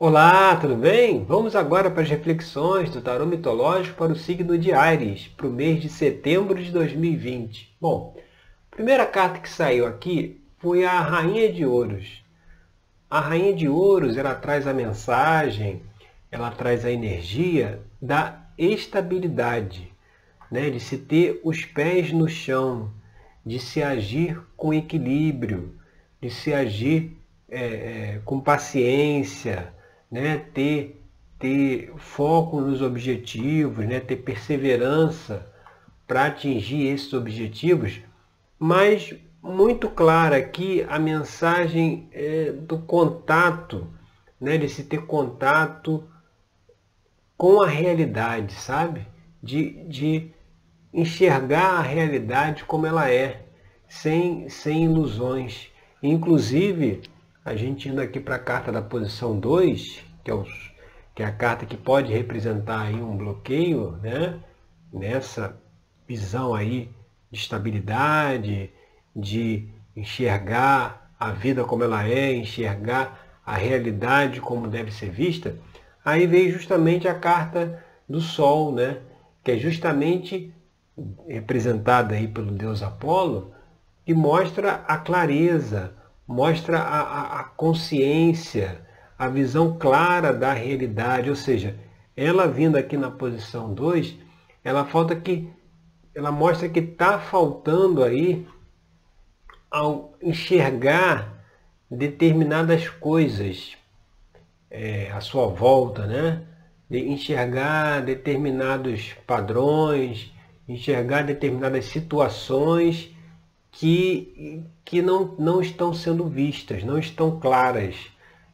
Olá, tudo bem? Vamos agora para as reflexões do tarô mitológico para o signo de Ares, para o mês de setembro de 2020. Bom, a primeira carta que saiu aqui foi a Rainha de Ouros. A Rainha de Ouros, ela traz a mensagem, ela traz a energia da estabilidade, né? de se ter os pés no chão, de se agir com equilíbrio, de se agir é, é, com paciência, né? ter, ter foco nos objetivos, né? ter perseverança para atingir esses objetivos, mas muito clara aqui a mensagem é, do contato, né? de se ter contato com a realidade, sabe? De, de enxergar a realidade como ela é, sem, sem ilusões. Inclusive, a gente indo aqui para a carta da posição 2, que é, os, que é a carta que pode representar aí um bloqueio, né? nessa visão aí de estabilidade, de enxergar a vida como ela é, enxergar a realidade como deve ser vista, aí veio justamente a carta do Sol, né? que é justamente representada aí pelo deus Apolo, que mostra a clareza, mostra a, a, a consciência, a visão clara da realidade, ou seja, ela vindo aqui na posição 2, ela falta que ela mostra que está faltando aí ao enxergar determinadas coisas é, à sua volta, né? De enxergar determinados padrões, enxergar determinadas situações que, que não, não estão sendo vistas, não estão claras.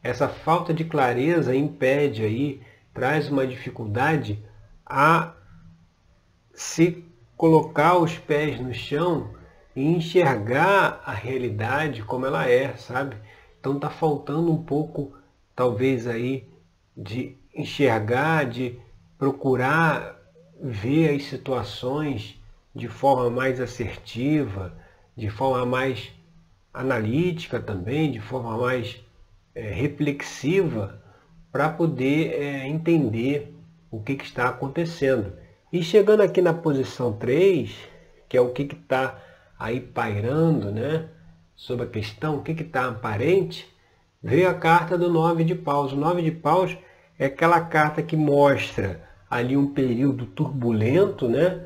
Essa falta de clareza impede aí, traz uma dificuldade a se colocar os pés no chão e enxergar a realidade como ela é, sabe? Então está faltando um pouco, talvez aí, de enxergar, de procurar ver as situações de forma mais assertiva, de forma mais analítica também, de forma mais é, reflexiva, para poder é, entender o que, que, está acontecendo. E chegando aqui na posição 3, que é o que está aí pairando né, sobre a questão, o que está aparente, veio a carta do nove de paus. O nove de paus é aquela carta que mostra ali um período turbulento, né,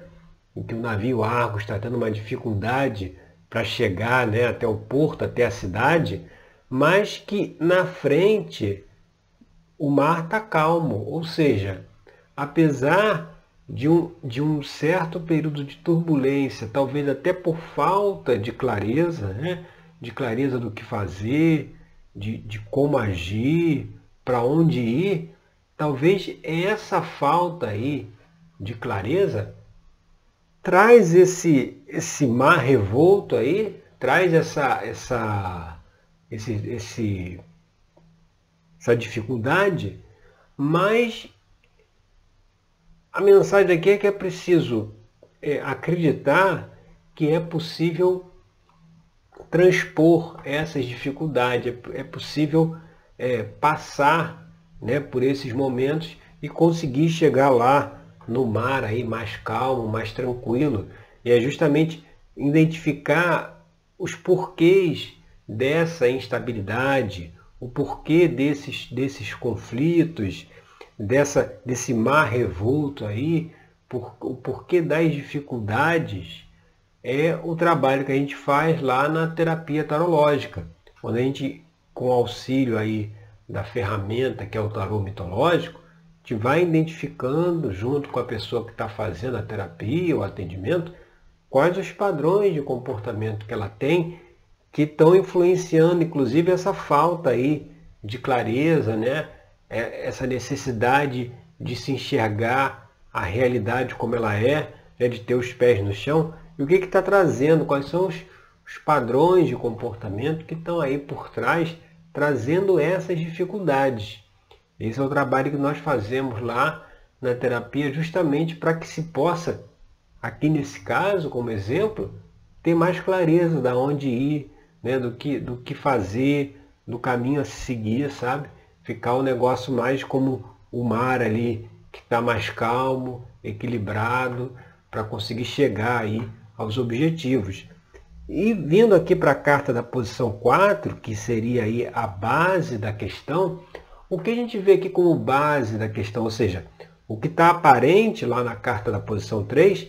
em que o navio Argos está tendo uma dificuldade para chegar né, até o porto, até a cidade, mas que na frente o mar está calmo. Ou seja, apesar de um, de um certo período de turbulência, talvez até por falta de clareza, né, de clareza do que fazer, de, de como agir, para onde ir, talvez essa falta aí de clareza traz esse, esse mar revolto aí, traz essa, essa, esse, esse, essa dificuldade, mas a mensagem aqui é que é preciso é, acreditar que é possível transpor essas dificuldades, é, é possível é, passar né, por esses momentos e conseguir chegar lá no mar aí mais calmo, mais tranquilo. E é justamente identificar os porquês dessa instabilidade, o porquê desses, desses conflitos, dessa, desse mar revolto aí, por, o porquê das dificuldades, é o trabalho que a gente faz lá na terapia tarológica. Quando a gente, com auxílio aí da ferramenta que é o tarô mitológico, gente vai identificando, junto com a pessoa que está fazendo a terapia, o atendimento, quais os padrões de comportamento que ela tem que estão influenciando, inclusive, essa falta aí de clareza, né? É, essa necessidade de se enxergar a realidade como ela é, né? de ter os pés no chão. E o que está trazendo? Quais são os, os padrões de comportamento que estão aí por trás, trazendo essas dificuldades. Esse é o trabalho que nós fazemos lá na terapia, justamente para que se possa, aqui nesse caso, como exemplo, ter mais clareza da onde ir, né, do, que, do que fazer, do caminho a seguir, sabe? ficar um negócio mais como o mar ali, que está mais calmo, equilibrado, para conseguir chegar aí aos objetivos. E vindo aqui para a carta da posição 4, que seria aí a base da questão, o que a gente vê aqui como base da questão, ou seja, o que está aparente lá na carta da posição 3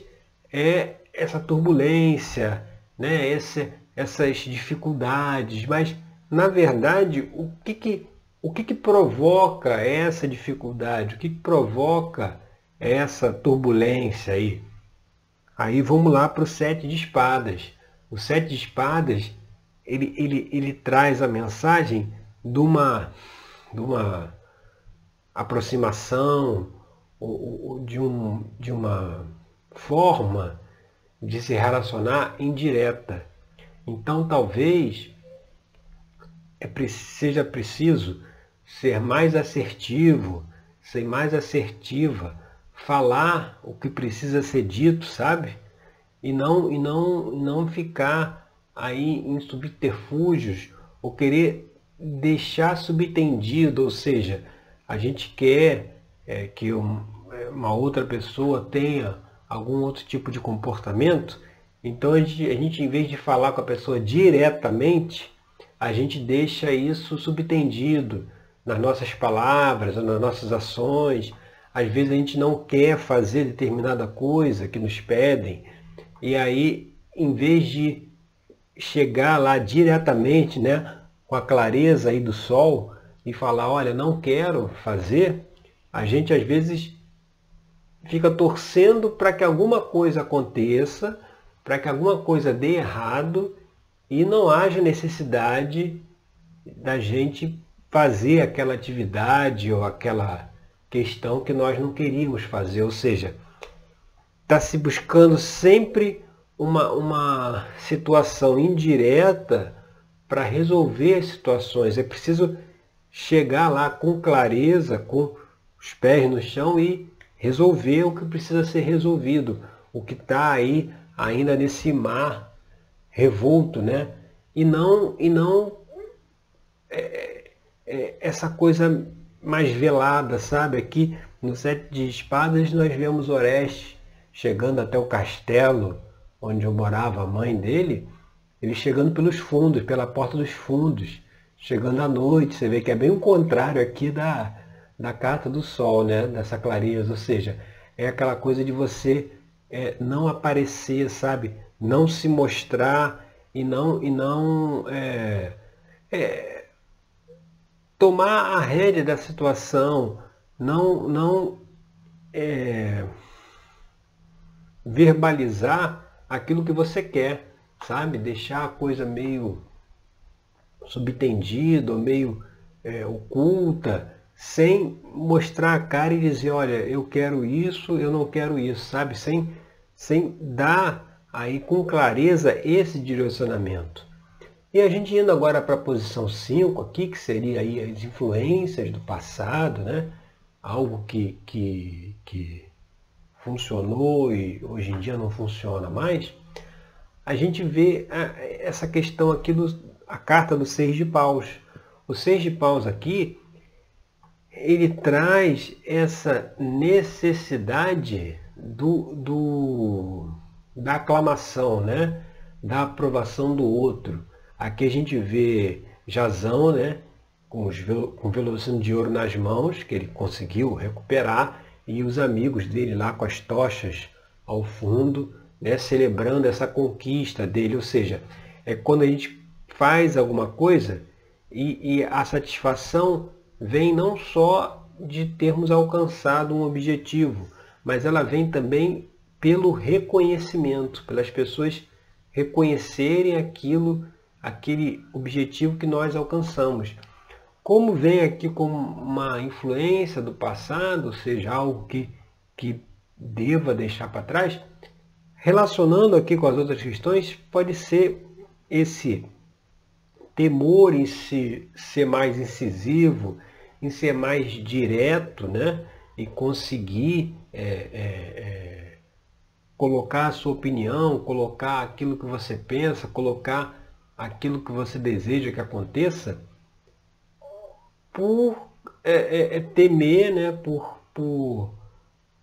é essa turbulência, né? Esse, essas dificuldades, mas na verdade o que, que, o que, que provoca essa dificuldade, o que, que provoca essa turbulência aí? Aí vamos lá para o sete de espadas. O sete de espadas ele, ele, ele traz a mensagem de uma, de uma aproximação, de, um, de uma forma de se relacionar indireta. Então talvez é, seja preciso ser mais assertivo, ser mais assertiva, falar o que precisa ser dito, sabe? E não, e não, não ficar aí em subterfúgios ou querer deixar subtendido, ou seja, a gente quer é, que um, é, uma outra pessoa tenha algum outro tipo de comportamento, então a gente, a gente, em vez de falar com a pessoa diretamente, a gente deixa isso subtendido nas nossas palavras, nas nossas ações. Às vezes a gente não quer fazer determinada coisa que nos pedem, e aí, em vez de chegar lá diretamente, né, com a clareza aí do sol e falar, olha, não quero fazer, a gente às vezes fica torcendo para que alguma coisa aconteça, para que alguma coisa dê errado e não haja necessidade da gente fazer aquela atividade ou aquela questão que nós não queríamos fazer. Ou seja, está se buscando sempre uma, uma situação indireta para resolver as situações. É preciso chegar lá com clareza, com os pés no chão e resolver o que precisa ser resolvido, o que está aí ainda nesse mar revolto, né? E não, e não é, é, essa coisa mais velada, sabe? Aqui no Sete de Espadas nós vemos Oreste chegando até o castelo onde eu morava, a mãe dele, ele chegando pelos fundos, pela porta dos fundos, chegando à noite, você vê que é bem o contrário aqui da, da carta do sol, né? dessa clareza, ou seja, é aquela coisa de você é, não aparecer, sabe? Não se mostrar e não, e não é, é, tomar a rédea da situação, não, não é, verbalizar aquilo que você quer, sabe? Deixar a coisa meio subtendida, meio é, oculta, sem mostrar a cara e dizer, olha, eu quero isso, eu não quero isso, sabe? Sem, sem dar aí com clareza esse direcionamento. E a gente indo agora para a posição 5 aqui, que seria aí as influências do passado, né? Algo que, que, que funcionou e hoje em dia não funciona mais. A gente vê essa questão aqui do a carta do seis de paus. O seis de paus aqui ele traz essa necessidade do, do, da aclamação, né? da aprovação do outro. Aqui a gente vê Jazão né? com, os, com o velocino de ouro nas mãos, que ele conseguiu recuperar, e os amigos dele lá com as tochas ao fundo, né? celebrando essa conquista dele. Ou seja, é quando a gente faz alguma coisa e, e a satisfação vem não só de termos alcançado um objetivo, mas ela vem também pelo reconhecimento, pelas pessoas reconhecerem aquilo, aquele objetivo que nós alcançamos. Como vem aqui como uma influência do passado, ou seja, algo que, que deva deixar para trás, relacionando aqui com as outras questões, pode ser esse temor em se, ser mais incisivo, em ser mais direto, né? E conseguir é, é, é, colocar a sua opinião, colocar aquilo que você pensa, colocar aquilo que você deseja que aconteça, por é, é, é temer né, por, por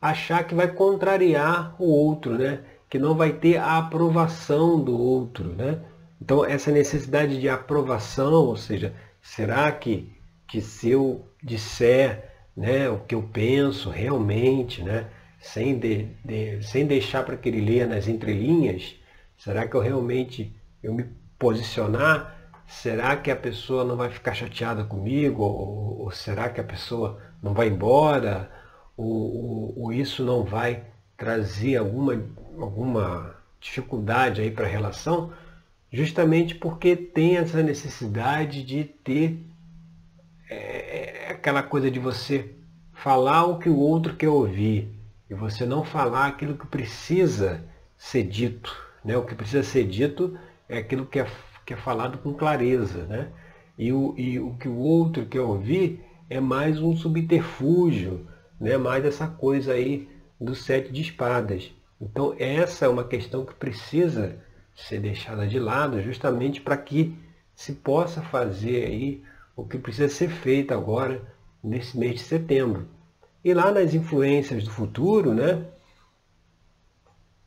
achar que vai contrariar o outro, né? Que não vai ter a aprovação do outro. Né? Então, essa necessidade de aprovação, ou seja, será que, que se eu disser né, o que eu penso realmente, né, sem, de, de, sem deixar para que ele leia nas entrelinhas, será que eu realmente eu me posicionar? Será que a pessoa não vai ficar chateada comigo? Ou, ou será que a pessoa não vai embora? Ou, ou, ou isso não vai trazer alguma, alguma dificuldade aí para a relação? Justamente porque tem essa necessidade de ter é, é, aquela coisa de você falar o que o outro quer ouvir e você não falar aquilo que precisa ser dito. Né? O que precisa ser dito é aquilo que é que é falado com clareza, né? E o, e o que o outro quer ouvir é mais um subterfúgio, né? mais essa coisa aí do sete de espadas. Então essa é uma questão que precisa ser deixada de lado justamente para que se possa fazer aí o que precisa ser feito agora nesse mês de setembro. E lá nas influências do futuro, né?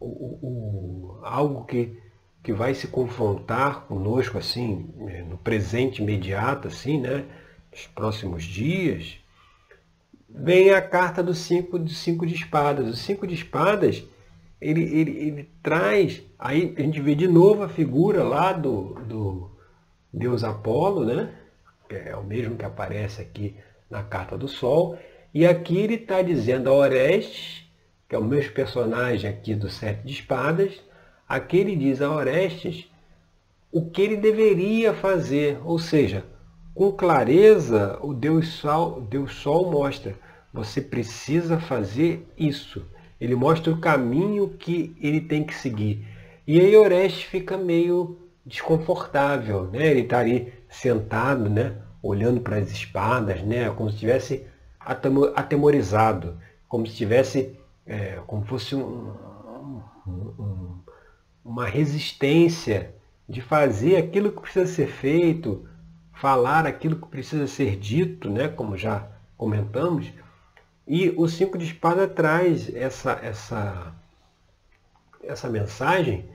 O, o, algo que que vai se confrontar conosco assim, é, no presente imediato, assim, né? Nos próximos dias, vem a carta do cinco, do cinco de espadas. O cinco de espadas, ele, ele, ele traz, aí a gente vê de novo a figura lá do, do Deus Apolo, né? Que é o mesmo que aparece aqui na carta do Sol. E aqui ele está dizendo a Orestes, que é o mesmo personagem aqui do Sete de Espadas, Aqui ele diz a Orestes o que ele deveria fazer, ou seja, com clareza o Deus Sol, Deus Sol mostra, você precisa fazer isso. Ele mostra o caminho que ele tem que seguir. E aí Orestes fica meio desconfortável, né? Ele está ali sentado, né? Olhando para as espadas, né? Como se estivesse atemorizado, como se tivesse, é, como fosse um, um uma resistência de fazer aquilo que precisa ser feito, falar aquilo que precisa ser dito, né, como já comentamos. E o cinco de espada traz essa, essa, essa mensagem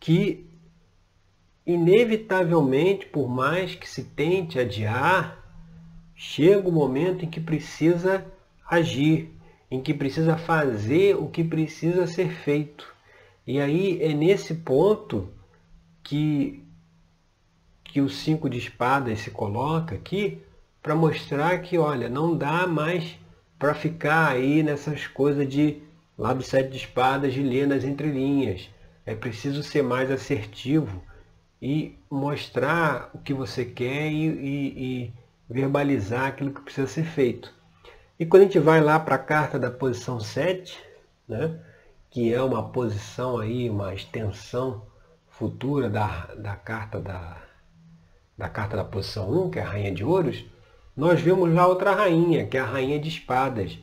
que, inevitavelmente, por mais que se tente adiar, chega o momento em que precisa agir, em que precisa fazer o que precisa ser feito. E aí é nesse ponto que, que o cinco de espadas se coloca aqui para mostrar que, olha, não dá mais para ficar aí nessas coisas de lá do sete de espadas de ler nas entrelinhas. É preciso ser mais assertivo e mostrar o que você quer e, e, e verbalizar aquilo que precisa ser feito. E quando a gente vai lá para a carta da posição 7, né, que é uma posição aí, uma extensão futura da, da carta da, da carta da posição 1, que é a Rainha de Ouros, nós vemos lá outra rainha, que é a Rainha de Espadas.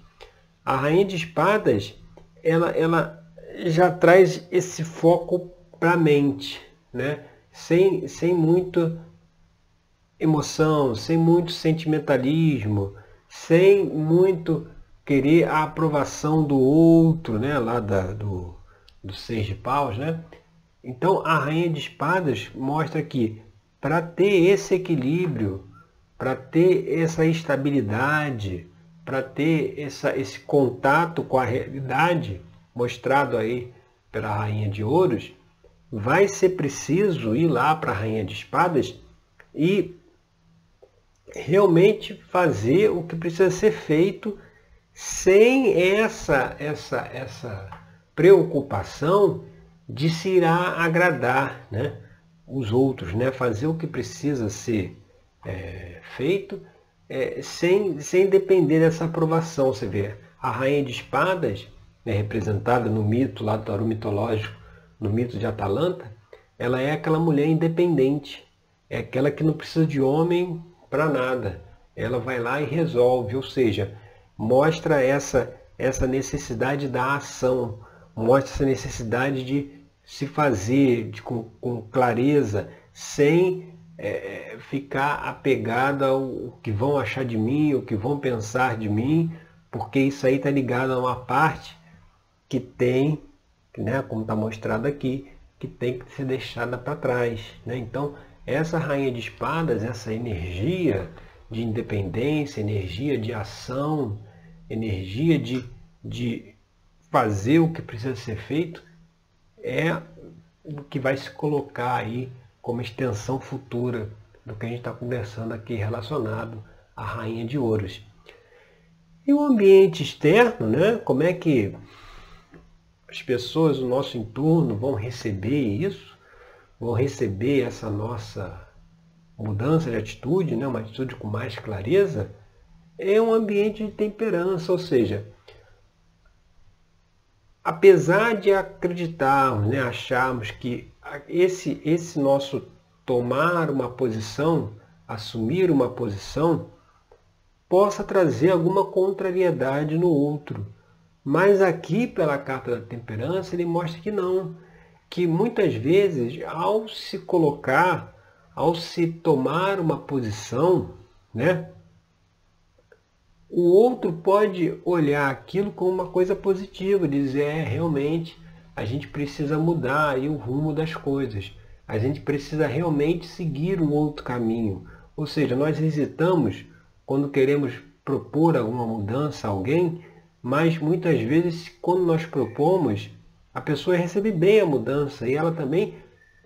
A Rainha de Espadas, ela, ela já traz esse foco para a mente, né? sem, sem muito emoção, sem muito sentimentalismo, sem muito querer a aprovação do outro, né? lá da, do, do seis de paus. Né? Então a rainha de espadas mostra que para ter esse equilíbrio, para ter essa estabilidade, para ter essa, esse contato com a realidade mostrado aí pela rainha de ouros, vai ser preciso ir lá para a rainha de espadas e realmente fazer o que precisa ser feito sem essa, essa, essa preocupação de se irá agradar né, os outros, né, fazer o que precisa ser é, feito é, sem, sem depender dessa aprovação. Você vê, a rainha de espadas, né, representada no mito lá do tarô mitológico, no mito de Atalanta, ela é aquela mulher independente, é aquela que não precisa de homem para nada. Ela vai lá e resolve, ou seja, mostra essa, essa necessidade da ação, mostra essa necessidade de se fazer de, com, com clareza, sem é, ficar apegada ao que vão achar de mim, o que vão pensar de mim, porque isso aí está ligado a uma parte que tem, né, como está mostrado aqui, que tem que ser deixada para trás. Né? Então, essa rainha de espadas, essa energia de independência, energia de ação, energia de, de fazer o que precisa ser feito, é o que vai se colocar aí como extensão futura do que a gente está conversando aqui relacionado à rainha de ouros. E o ambiente externo, né? como é que as pessoas do nosso entorno vão receber isso, vão receber essa nossa mudança de atitude, né? uma atitude com mais clareza, é um ambiente de temperança, ou seja, apesar de acreditarmos, né, acharmos que esse, esse nosso tomar uma posição, assumir uma posição, possa trazer alguma contrariedade no outro. Mas aqui, pela carta da temperança, ele mostra que não. Que muitas vezes, ao se colocar, ao se tomar uma posição, né, o outro pode olhar aquilo como uma coisa positiva, dizer, é, realmente, a gente precisa mudar o rumo das coisas. A gente precisa realmente seguir um outro caminho. Ou seja, nós hesitamos quando queremos propor alguma mudança a alguém, mas muitas vezes quando nós propomos, a pessoa recebe bem a mudança e ela também,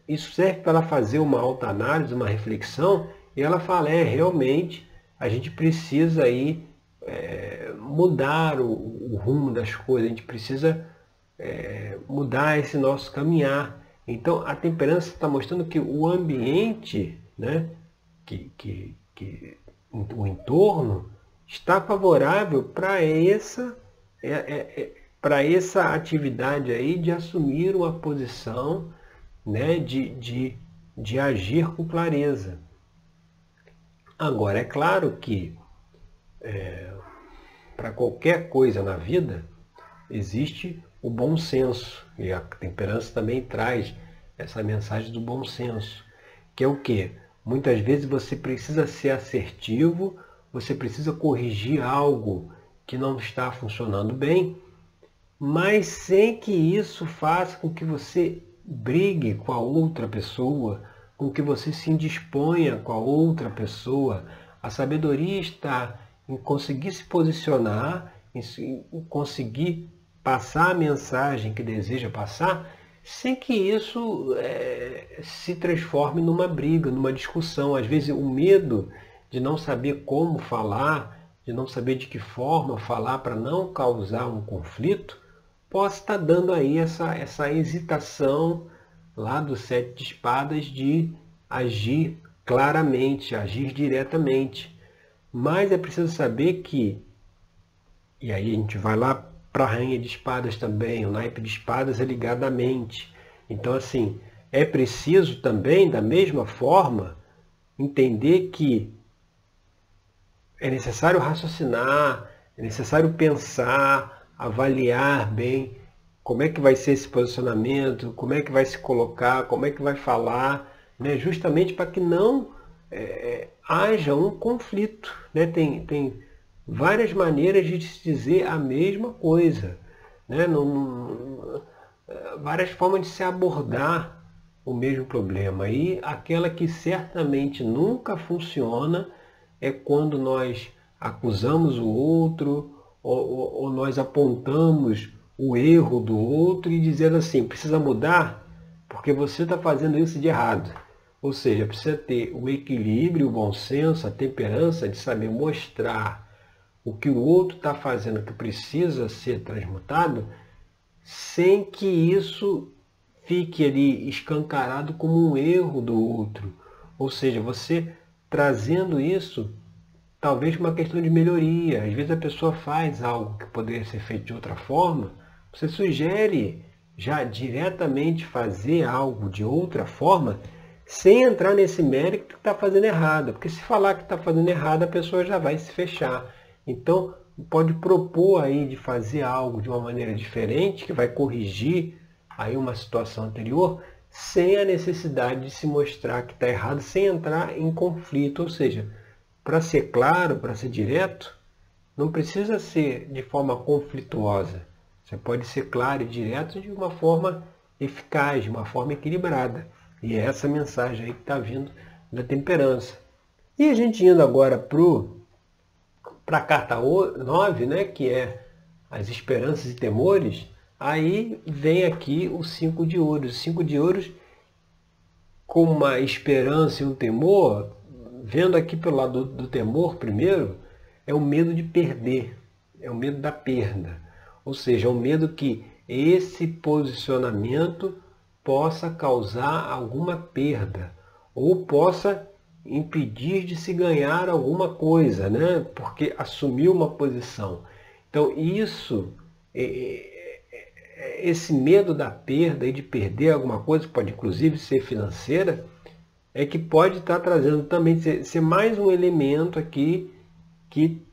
isso serve para ela fazer uma autoanálise, uma reflexão, e ela fala, é, realmente, a gente precisa aí é, mudar o, o, rumo das coisas, a gente precisa é, mudar esse nosso caminhar. Então a temperança está mostrando que o ambiente, né, que, que, que o entorno está favorável para essa é, é, é essa atividade aí de assumir uma posição, né, de, de, de agir com clareza. Agora, é claro que é, para qualquer coisa na vida existe o bom senso. E a temperança também traz essa mensagem do bom senso, que é o que? Muitas vezes você precisa ser assertivo, você precisa corrigir algo que não está funcionando bem, mas sem que isso faça com que você brigue com a outra pessoa, com que você se indisponha com a outra pessoa. A sabedoria está em conseguir se posicionar, em conseguir passar a mensagem que deseja passar, sem que isso é, se transforme numa briga, numa discussão. Às vezes o medo de não saber como falar, de não saber de que forma falar para não causar um conflito, possa estar dando aí essa, essa hesitação lá do sete de espadas de agir claramente, agir diretamente. Mas é preciso saber que, e aí a gente vai lá para a rainha de espadas também, o naipe de espadas é ligado à mente. Então, assim, é preciso também, da mesma forma, entender que é necessário raciocinar, é necessário pensar, avaliar bem como é que vai ser esse posicionamento, como é que vai se colocar, como é que vai falar, né? justamente para que não é, haja um conflito. Né? Tem, tem várias maneiras de se dizer a mesma coisa. Né? Várias formas de se abordar o mesmo problema. E aquela que certamente nunca funciona é quando nós acusamos o outro ou, ou, ou nós apontamos o erro do outro e dizendo assim, precisa mudar porque você está fazendo isso de errado. Ou seja, precisa ter o equilíbrio, o bom senso, a temperança de saber mostrar o que o outro está fazendo que precisa ser transmutado, sem que isso fique ali escancarado como um erro do outro. Ou seja, você trazendo isso, talvez uma questão de melhoria. Às vezes a pessoa faz algo que poderia ser feito de outra forma, você sugere já diretamente fazer algo de outra forma sem entrar nesse mérito que está fazendo errado. Porque se falar que está fazendo errado, a pessoa já vai se fechar. Então, pode propor aí de fazer algo de uma maneira diferente, que vai corrigir aí uma situação anterior, sem a necessidade de se mostrar que está errado, sem entrar em conflito. Ou seja, para ser claro, para ser direto, não precisa ser de forma conflituosa. Você pode ser claro e direto de uma forma eficaz, de uma forma equilibrada. E é essa mensagem aí que está vindo da temperança. E a gente indo agora para a carta 9, né, que é as esperanças e temores, aí vem aqui o cinco de ouros. O cinco de ouros com uma esperança e um temor, vendo aqui pelo lado do, do temor primeiro, é o medo de perder, é o medo da perda. Ou seja, é o medo que esse posicionamento possa causar alguma perda ou possa impedir de se ganhar alguma coisa, né? porque assumiu uma posição. Então, isso, é, é, é, esse medo da perda e de perder alguma coisa, pode inclusive ser financeira, é que pode estar trazendo também, ser mais um elemento aqui que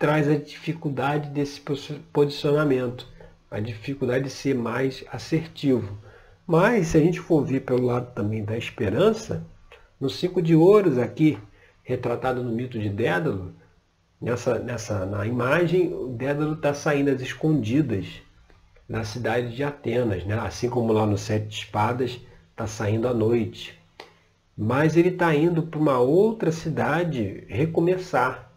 traz a dificuldade desse posicionamento, a dificuldade de ser mais assertivo. Mas, se a gente for ver pelo lado também da esperança, no cinco de ouros aqui, retratado no mito de Dédalo, nessa, nessa, na imagem, o Dédalo está saindo às escondidas na cidade de Atenas, né? assim como lá no Sete Espadas está saindo à noite. Mas ele está indo para uma outra cidade recomeçar,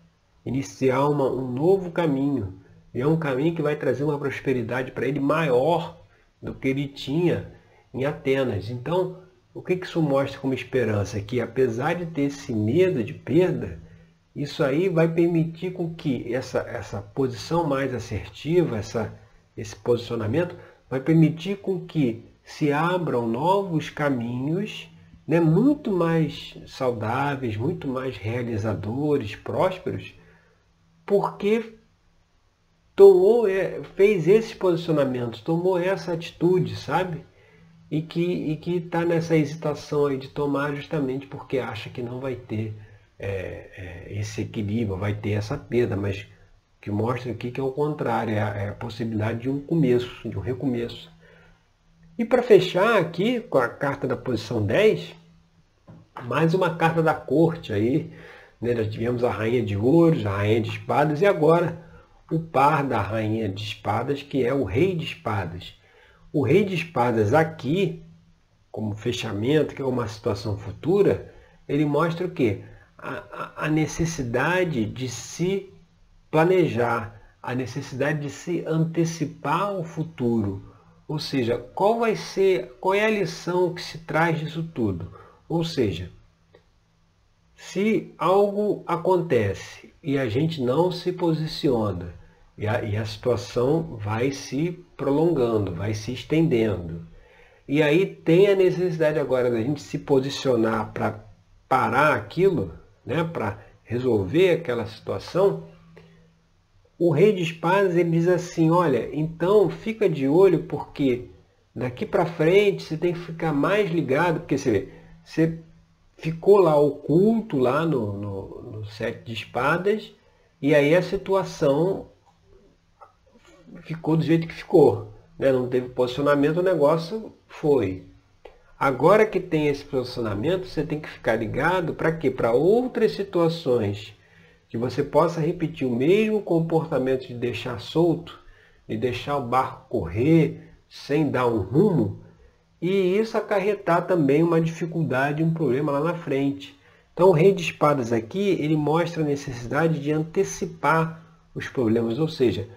iniciar uma, um novo caminho. E é um caminho que vai trazer uma prosperidade para ele maior do que ele tinha em Atenas. Então, o que isso mostra como esperança? Que apesar de ter esse medo de perda, isso aí vai permitir com que essa, essa posição mais assertiva, essa, esse posicionamento, vai permitir com que se abram novos caminhos né, muito mais saudáveis, muito mais realizadores, prósperos, porque tomou, é, fez esses posicionamentos, tomou essa atitude, sabe? E que está nessa hesitação aí de tomar justamente porque acha que não vai ter é, é, esse equilíbrio, vai ter essa perda, mas que mostra aqui que é o contrário, é a, é a possibilidade de um começo, de um recomeço. E para fechar aqui com a carta da posição 10, mais uma carta da corte aí, né? nós tivemos a rainha de ouros, a rainha de espadas e agora o par da rainha de espadas, que é o rei de espadas. O rei de espadas aqui, como fechamento, que é uma situação futura, ele mostra o quê? A, a necessidade de se planejar, a necessidade de se antecipar o futuro. Ou seja, qual vai ser, qual é a lição que se traz disso tudo? Ou seja, se algo acontece e a gente não se posiciona, e a, e a situação vai se prolongando, vai se estendendo. E aí tem a necessidade agora da gente se posicionar para parar aquilo, né, para resolver aquela situação. O rei de espadas ele diz assim, olha, então fica de olho porque daqui para frente você tem que ficar mais ligado, porque você, vê, você ficou lá oculto lá no, no, no sete de espadas, e aí a situação ficou do jeito que ficou. Né? Não teve posicionamento, o negócio foi. Agora que tem esse posicionamento, você tem que ficar ligado para quê? Para outras situações que você possa repetir o mesmo comportamento de deixar solto, de deixar o barco correr sem dar um rumo, e isso acarretar também uma dificuldade, um problema lá na frente. Então o rei de espadas aqui, ele mostra a necessidade de antecipar os problemas, ou seja,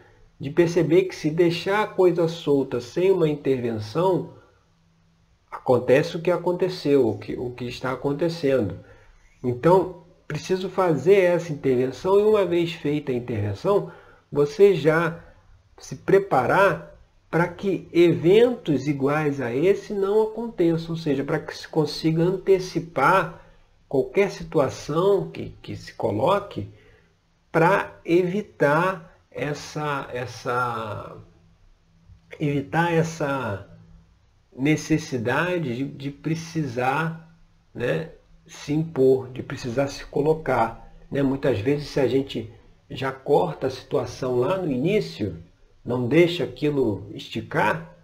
de perceber que se deixar a coisa solta sem uma intervenção, acontece o que aconteceu, o que, o que está acontecendo. Então, preciso fazer essa intervenção e uma vez feita a intervenção, você já se preparar para que eventos iguais a esse não aconteçam, ou seja, para que se consiga antecipar qualquer situação que, que se coloque para evitar essa, essa evitar essa necessidade de, de precisar né, se impor, de precisar se colocar. Né? Muitas vezes, se a gente já corta a situação lá no início, não deixa aquilo esticar,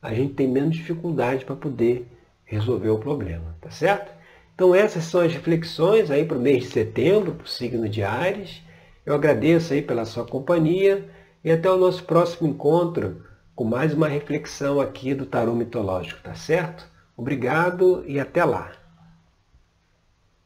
a gente tem menos dificuldade para poder resolveu o problema, tá certo? Então essas são as reflexões aí para o mês de setembro, para o signo de Ares. Eu agradeço aí pela sua companhia e até o nosso próximo encontro com mais uma reflexão aqui do tarô mitológico, tá certo? Obrigado e até lá!